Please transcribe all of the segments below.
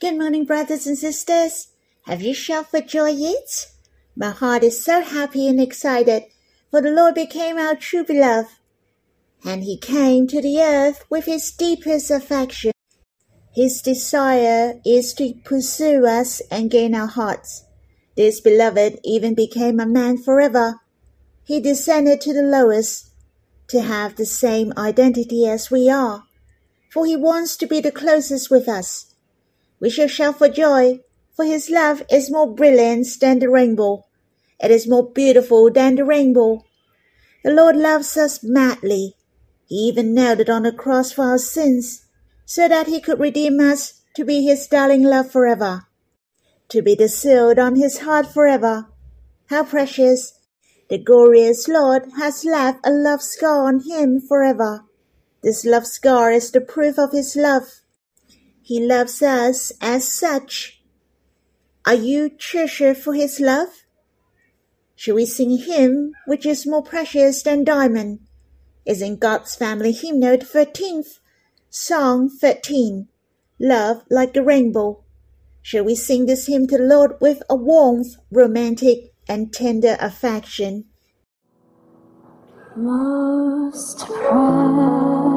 Good morning, brothers and sisters. Have you shouted for joy yet? My heart is so happy and excited, for the Lord became our true beloved. And he came to the earth with his deepest affection. His desire is to pursue us and gain our hearts. This beloved even became a man forever. He descended to the lowest to have the same identity as we are, for he wants to be the closest with us. We shall shout for joy, for his love is more brilliant than the rainbow. It is more beautiful than the rainbow. The Lord loves us madly. He even it on the cross for our sins, so that he could redeem us to be his darling love forever, to be the sealed on his heart forever. How precious! The glorious Lord has left a love scar on him forever. This love scar is the proof of his love. He loves us as such. Are you treasured for his love? Shall we sing him, which is more precious than diamond? Is in God's family hymnal 13th, Song 13, Love like a rainbow. Shall we sing this hymn to the Lord with a warmth, romantic, and tender affection? Most precious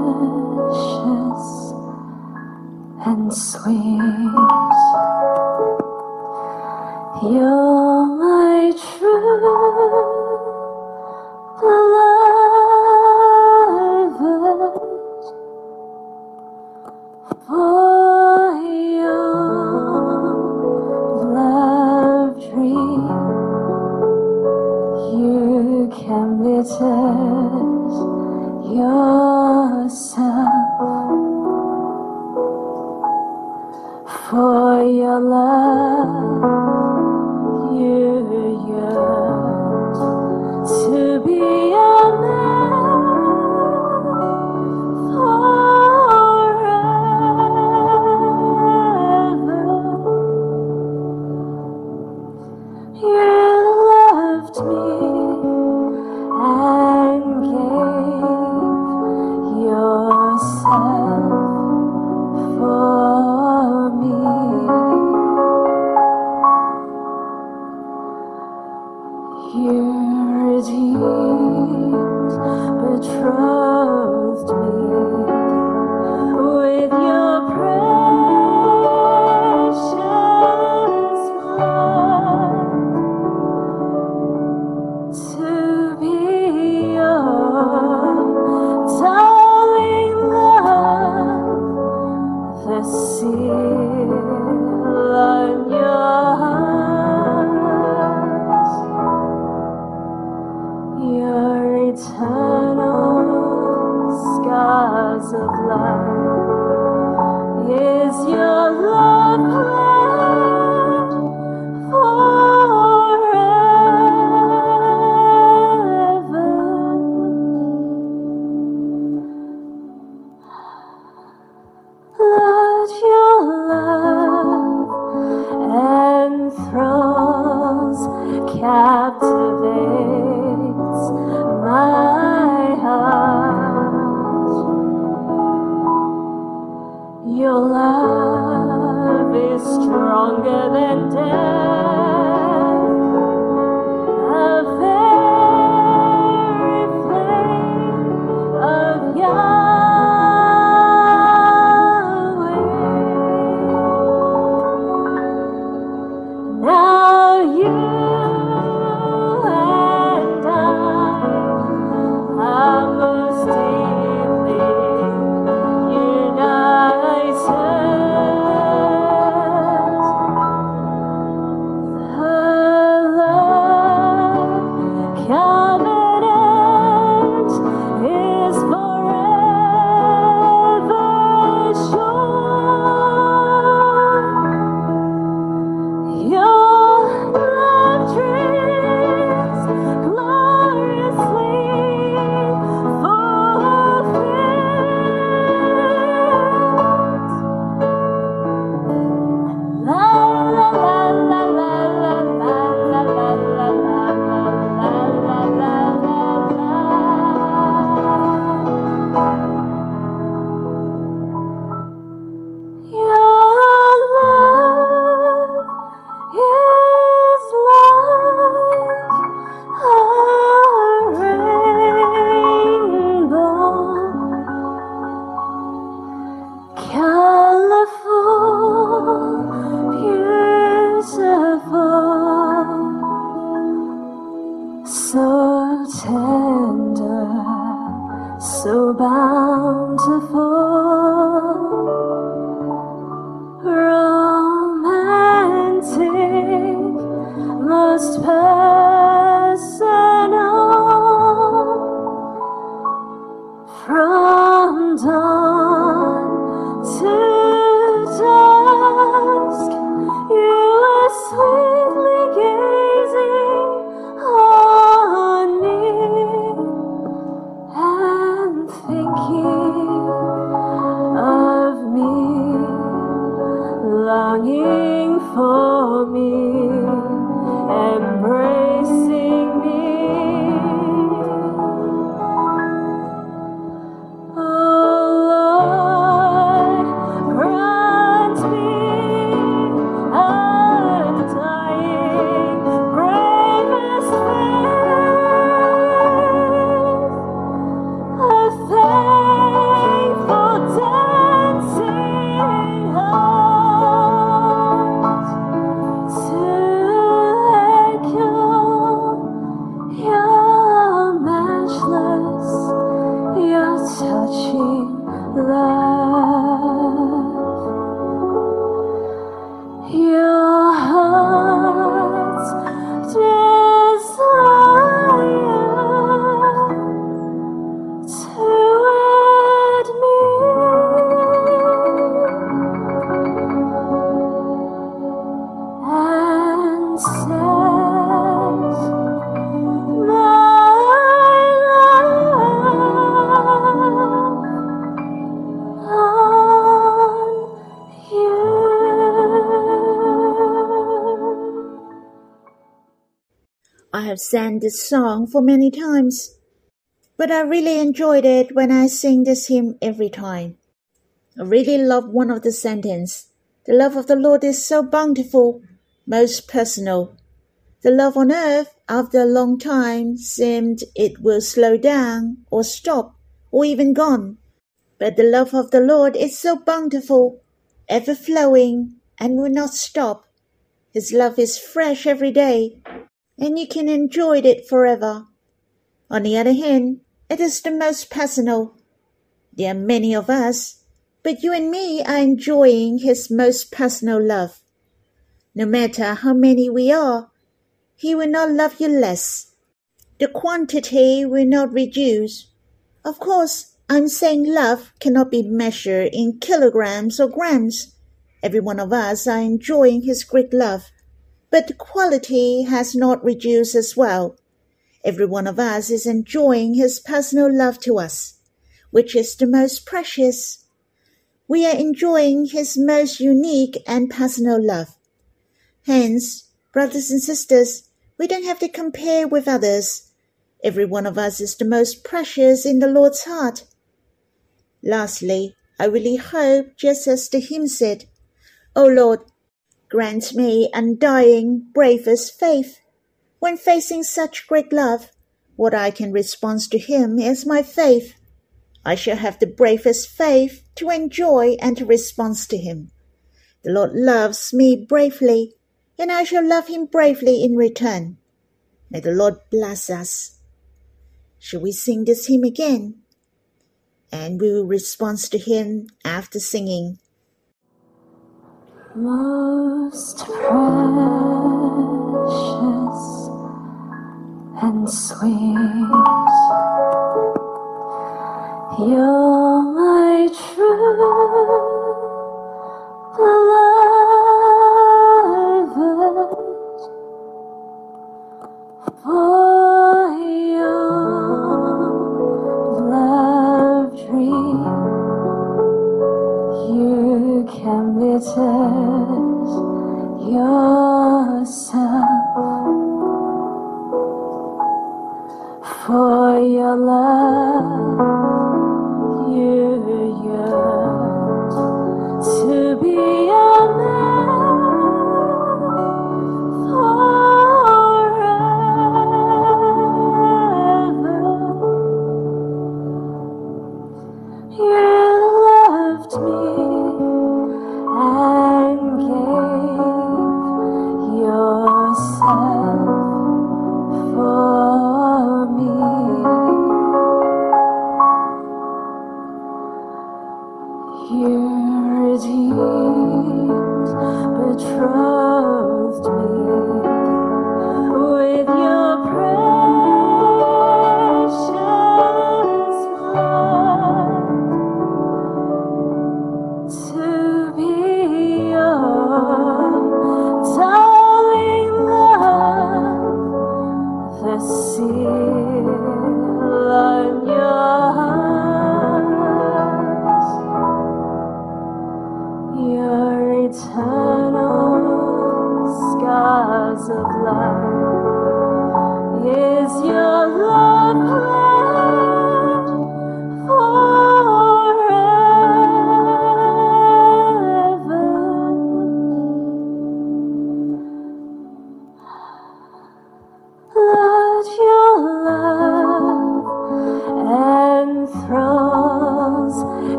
and sweet. You're my true beloved, for your love dream you can be test so bountiful, romantic, most personal. From dawn. I have sang this song for many times, but I really enjoyed it when I sing this hymn every time. I really love one of the sentence. The love of the Lord is so bountiful, most personal. The love on earth, after a long time, seemed it will slow down, or stop, or even gone. But the love of the Lord is so bountiful, ever flowing, and will not stop. His love is fresh every day, and you can enjoy it forever. On the other hand, it is the most personal. There are many of us, but you and me are enjoying His most personal love. No matter how many we are, He will not love you less. The quantity will not reduce. Of course, I'm saying love cannot be measured in kilograms or grams. Every one of us are enjoying His great love, but the quality has not reduced as well. Every one of us is enjoying His personal love to us, which is the most precious. We are enjoying His most unique and personal love. Hence, brothers and sisters, we don't have to compare with others. Every one of us is the most precious in the Lord's heart. Lastly, I really hope, just as the hymn said, O Lord, grant me undying, bravest faith. When facing such great love, what I can respond to Him is my faith. I shall have the bravest faith to enjoy and to respond to Him. The Lord loves me bravely, and I shall love Him bravely in return. May the Lord bless us. Shall we sing this hymn again? And we will respond to Him after singing. Most precious and sweet, you're my true beloved. For your love dream you committed yourself for your love.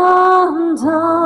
undone.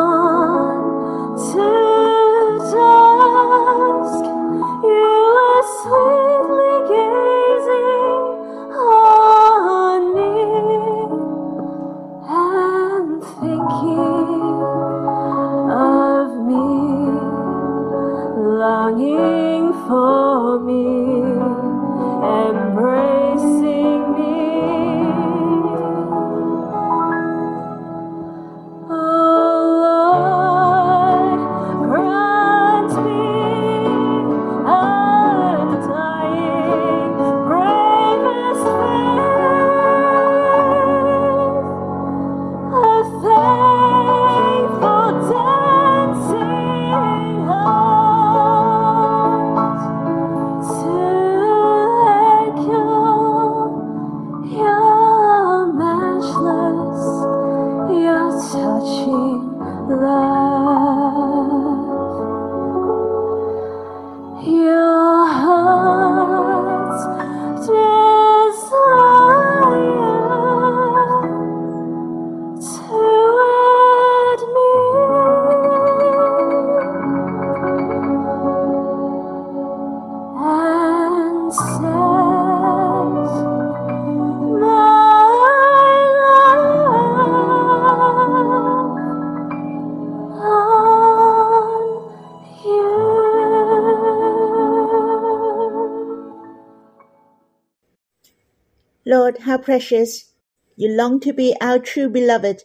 Lord, how precious. You long to be our true beloved.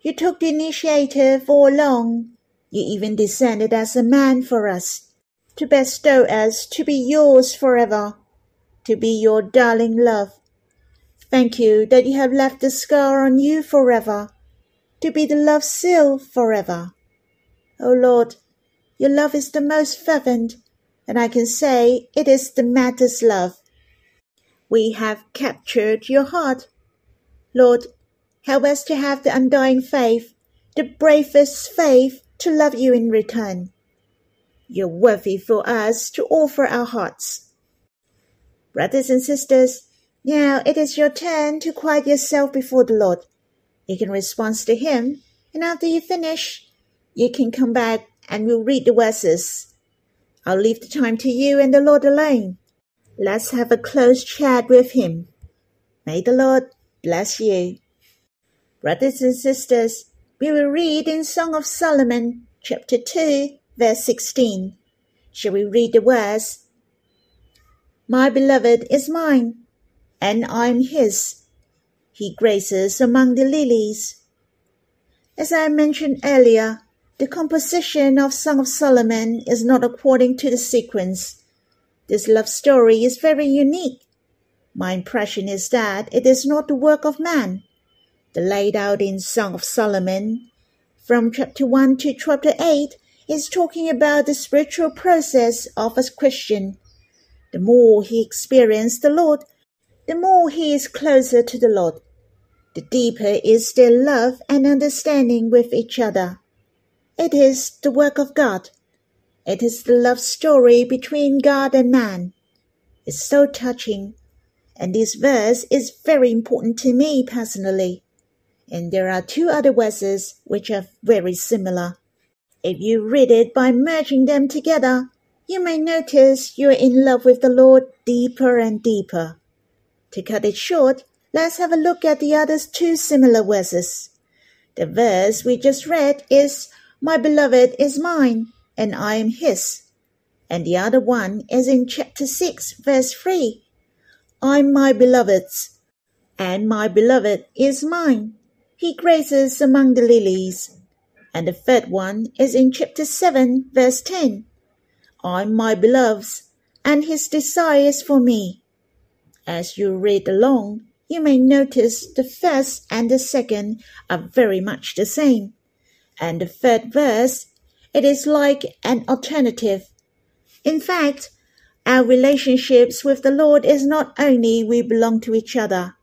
You took the initiative all along. You even descended as a man for us, to bestow us to be yours forever, to be your darling love. Thank you that you have left the scar on you forever, to be the love seal forever. O Lord, your love is the most fervent, and I can say it is the maddest love. We have captured your heart. Lord, help us to have the undying faith, the bravest faith to love you in return. You're worthy for us to offer our hearts. Brothers and sisters, now it is your turn to quiet yourself before the Lord. You can respond to him, and after you finish, you can come back and we'll read the verses. I'll leave the time to you and the Lord alone. Let's have a close chat with him. May the Lord bless you. Brothers and sisters, we will read in Song of Solomon, chapter 2, verse 16. Shall we read the words? My beloved is mine, and I am his. He graces among the lilies. As I mentioned earlier, the composition of Song of Solomon is not according to the sequence. This love story is very unique. My impression is that it is not the work of man. The laid out in Song of Solomon, from chapter 1 to chapter 8, is talking about the spiritual process of a Christian. The more he experiences the Lord, the more he is closer to the Lord. The deeper is their love and understanding with each other. It is the work of God. It is the love story between God and man. It's so touching. And this verse is very important to me personally. And there are two other verses which are very similar. If you read it by merging them together, you may notice you're in love with the Lord deeper and deeper. To cut it short, let's have a look at the other two similar verses. The verse we just read is, My beloved is mine, and I am his. And the other one is in chapter 6, verse 3. I'm my beloved's, and my beloved is mine. He grazes among the lilies. And the third one is in chapter 7, verse 10. I'm my beloved's, and his desire is for me. As you read along, you may notice the first and the second are very much the same. And the third verse, it is like an alternative. In fact, our relationships with the Lord is not only we belong to each other,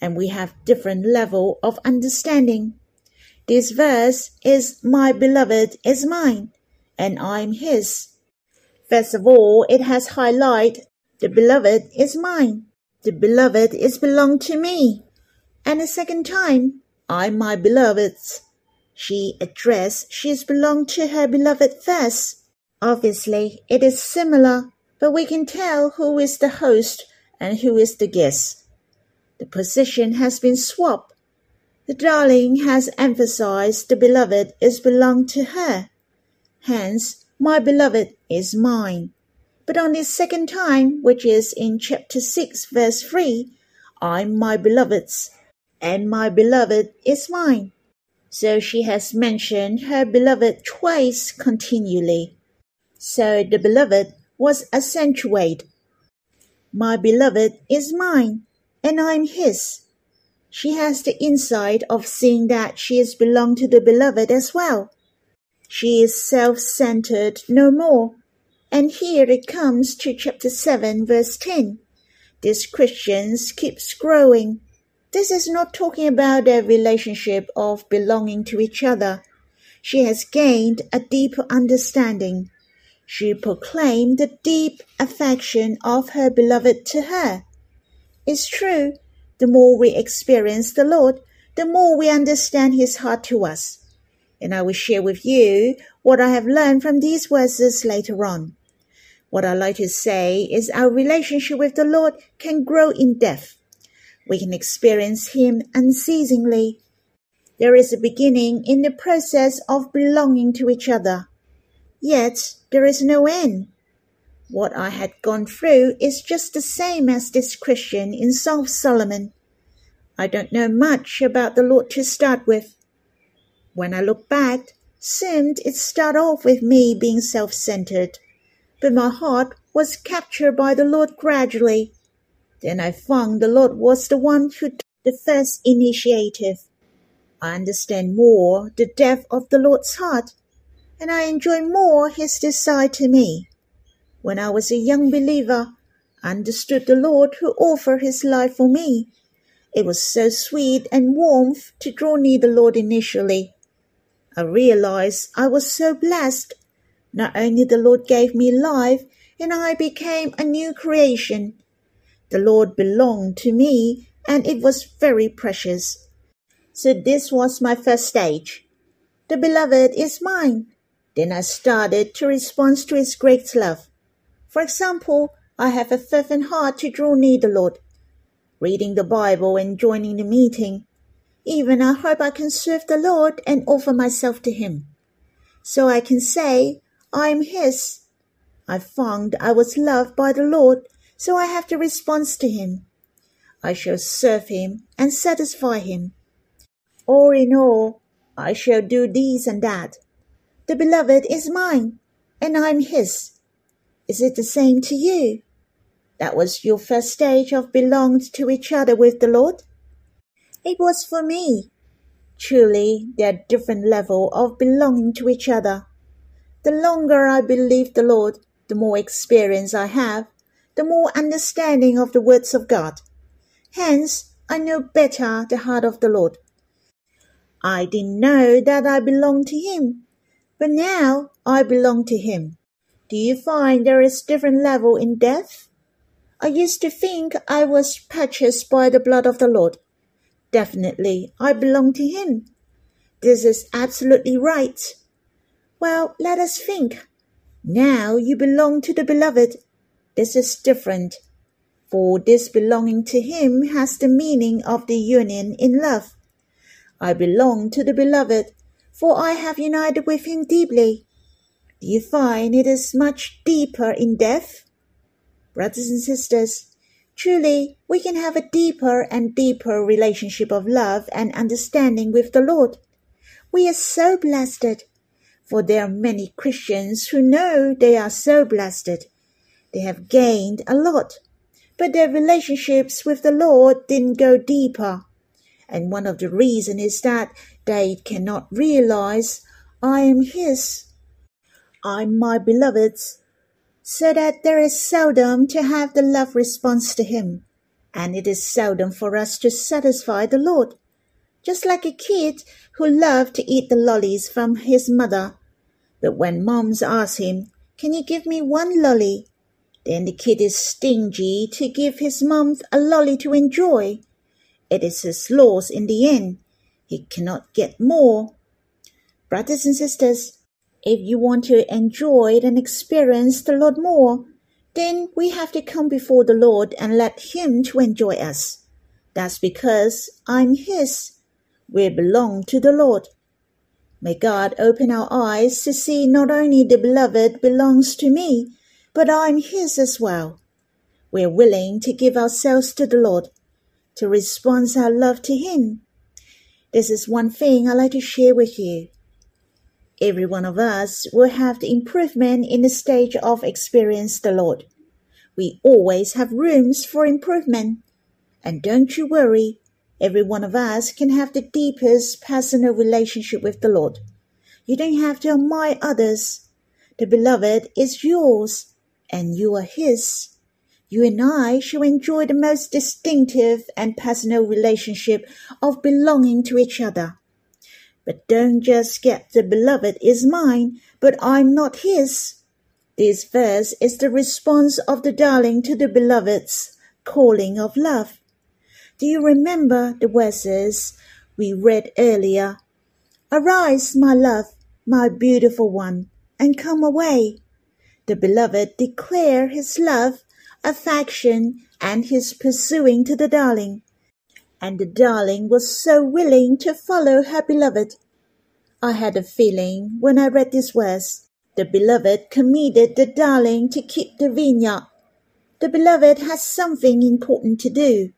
and we have different level of understanding. This verse is my beloved is mine, and I'm his. First of all, it has highlight the beloved is mine. The beloved is belong to me. And a second time, I'm my beloved's. She addressed she's belonged to her beloved first. Obviously, it is similar, but we can tell who is the host and who is the guest. The position has been swapped the darling has emphasized the beloved is belonged to her. Hence, my beloved is mine. But on this second time, which is in chapter 6, verse 3, I'm my beloved's, and my beloved is mine. So she has mentioned her beloved twice continually. So the beloved was accentuated. My beloved is mine, and I'm his. She has the insight of seeing that she is belong to the beloved as well. She is self-centered no more. And here it comes to chapter 7 verse 10. This Christians keeps growing. This is not talking about their relationship of belonging to each other. She has gained a deeper understanding. She proclaimed the deep affection of her beloved to her. It's true, the more we experience the Lord, the more we understand His heart to us. And I will share with you what I have learned from these verses later on. What I like to say is our relationship with the Lord can grow in depth. We can experience Him unceasingly. There is a beginning in the process of belonging to each other. Yet there is no end. What I had gone through is just the same as this Christian in of Solomon. I don't know much about the Lord to start with. When I look back, seemed it started off with me being self-centered, but my heart was captured by the Lord gradually. Then I found the Lord was the one who took the first initiative. I understand more the depth of the Lord's heart, and I enjoy more his desire to me. When I was a young believer, I understood the Lord who offered his life for me. It was so sweet and warm to draw near the Lord initially. I realized I was so blessed. Not only the Lord gave me life, and I became a new creation. The Lord belonged to me, and it was very precious. So this was my first stage. The beloved is mine. Then I started to respond to his great love. For example, I have a fervent heart to draw near the Lord, reading the Bible and joining the meeting. Even I hope I can serve the Lord and offer myself to Him. So I can say, I am His. I found I was loved by the Lord, so I have to respond to Him. I shall serve Him and satisfy Him. All in all, I shall do this and that. The beloved is mine, and I am His. Is it the same to you? That was your first stage of belonged to each other with the Lord? It was for me. Truly, there are different level of belonging to each other. The longer I believe the Lord, the more experience I have, the more understanding of the words of God. Hence, I know better the heart of the Lord. I didn't know that I belonged to Him, but now I belong to Him. Do you find there is different level in death? I used to think I was purchased by the blood of the Lord. Definitely, I belong to Him. This is absolutely right. Well, let us think. Now you belong to the Beloved. This is different. For this belonging to Him has the meaning of the union in love. I belong to the Beloved, for I have united with Him deeply. Do you find it is much deeper in depth? Brothers and sisters, truly we can have a deeper and deeper relationship of love and understanding with the Lord. We are so blessed, for there are many Christians who know they are so blessed. They have gained a lot, but their relationships with the Lord didn't go deeper. And one of the reasons is that they cannot realize I am His. I'm my beloved's, so that there is seldom to have the love response to Him, and it is seldom for us to satisfy the Lord. Just like a kid who loved to eat the lollies from his mother, but when moms ask him, Can you give me one lolly? Then the kid is stingy to give his mom a lolly to enjoy. It is his loss in the end. He cannot get more. Brothers and sisters, if you want to enjoy and experience the Lord more, then we have to come before the Lord and let Him to enjoy us. That's because I'm His. We belong to the Lord. May God open our eyes to see not only the beloved belongs to me, but I'm His as well. We're willing to give ourselves to the Lord, to respond our love to Him. This is one thing I'd like to share with you. Every one of us will have the improvement in the stage of experience the Lord. We always have rooms for improvement. And don't you worry, every one of us can have the deepest personal relationship with the Lord. You don't have to admire others. The beloved is yours, and you are his. You and I shall enjoy the most distinctive and personal relationship of belonging to each other. But don't just get the beloved is mine, but I'm not his. This verse is the response of the darling to the beloved's calling of love. Do you remember the verses we read earlier? Arise, my love, my beautiful one, and come away. The beloved declare his love, affection, and his pursuing to the darling and the darling was so willing to follow her beloved. I had a feeling when I read this verse. The beloved committed the darling to keep the vineyard. The beloved has something important to do.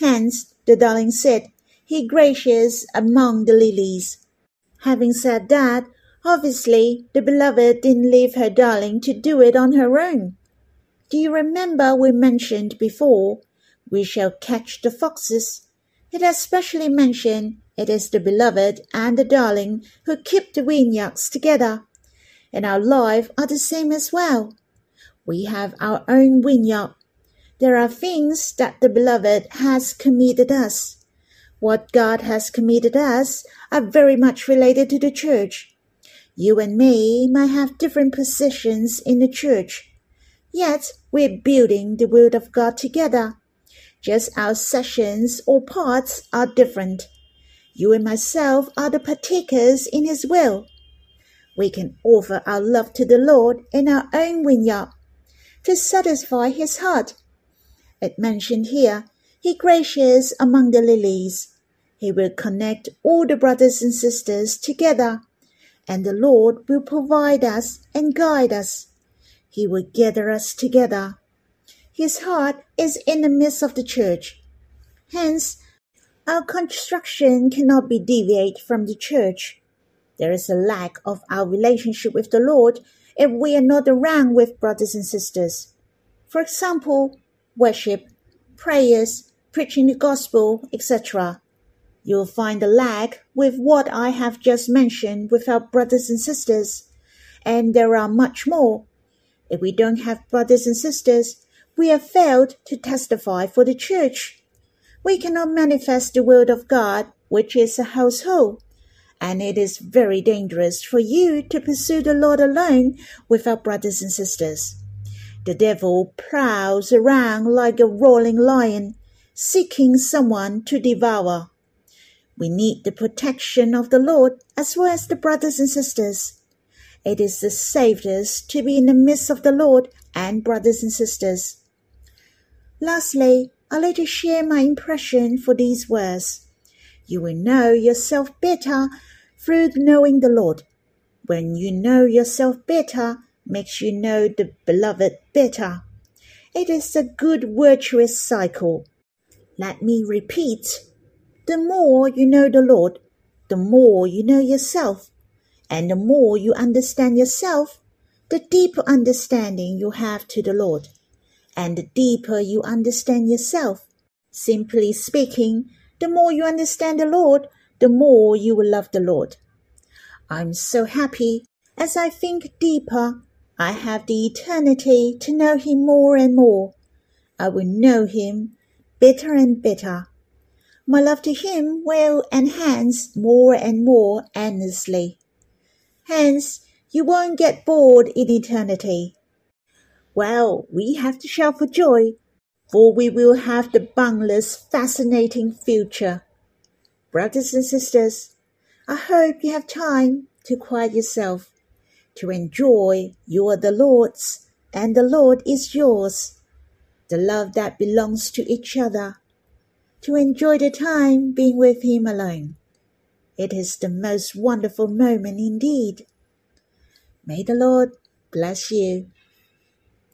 Hence, the darling said, He gracious among the lilies. Having said that, obviously the beloved didn't leave her darling to do it on her own. Do you remember we mentioned before, we shall catch the foxes? It has specially mentioned it is the beloved and the darling who keep the vineyards together. And our life are the same as well. We have our own vineyard. There are things that the beloved has committed us. What God has committed us are very much related to the church. You and me might have different positions in the church, yet we're building the word of God together just our sessions or parts are different. You and myself are the partakers in His will. We can offer our love to the Lord in our own vineyard to satisfy His heart. It mentioned here, He gracious among the lilies. He will connect all the brothers and sisters together, and the Lord will provide us and guide us. He will gather us together. His heart is in the midst of the church. Hence, our construction cannot be deviate from the church. There is a lack of our relationship with the Lord if we are not around with brothers and sisters. For example, worship, prayers, preaching the gospel, etc. You'll find a lag with what I have just mentioned with our brothers and sisters, and there are much more. If we don't have brothers and sisters, we have failed to testify for the church. We cannot manifest the word of God, which is a household, and it is very dangerous for you to pursue the Lord alone without brothers and sisters. The devil prowls around like a roaring lion, seeking someone to devour. We need the protection of the Lord as well as the brothers and sisters. It is the safest to be in the midst of the Lord and brothers and sisters. Lastly, I'd like to share my impression for these words. You will know yourself better through knowing the Lord. When you know yourself better, makes you know the beloved better. It is a good virtuous cycle. Let me repeat. The more you know the Lord, the more you know yourself. And the more you understand yourself, the deeper understanding you have to the Lord. And the deeper you understand yourself. Simply speaking, the more you understand the Lord, the more you will love the Lord. I'm so happy as I think deeper I have the eternity to know him more and more. I will know him better and better. My love to him will enhance more and more endlessly. Hence, you won't get bored in eternity. Well, we have to shout for joy, for we will have the boundless, fascinating future. Brothers and sisters, I hope you have time to quiet yourself to enjoy you are the Lord's and the Lord is yours. The love that belongs to each other. To enjoy the time being with Him alone. It is the most wonderful moment indeed. May the Lord bless you.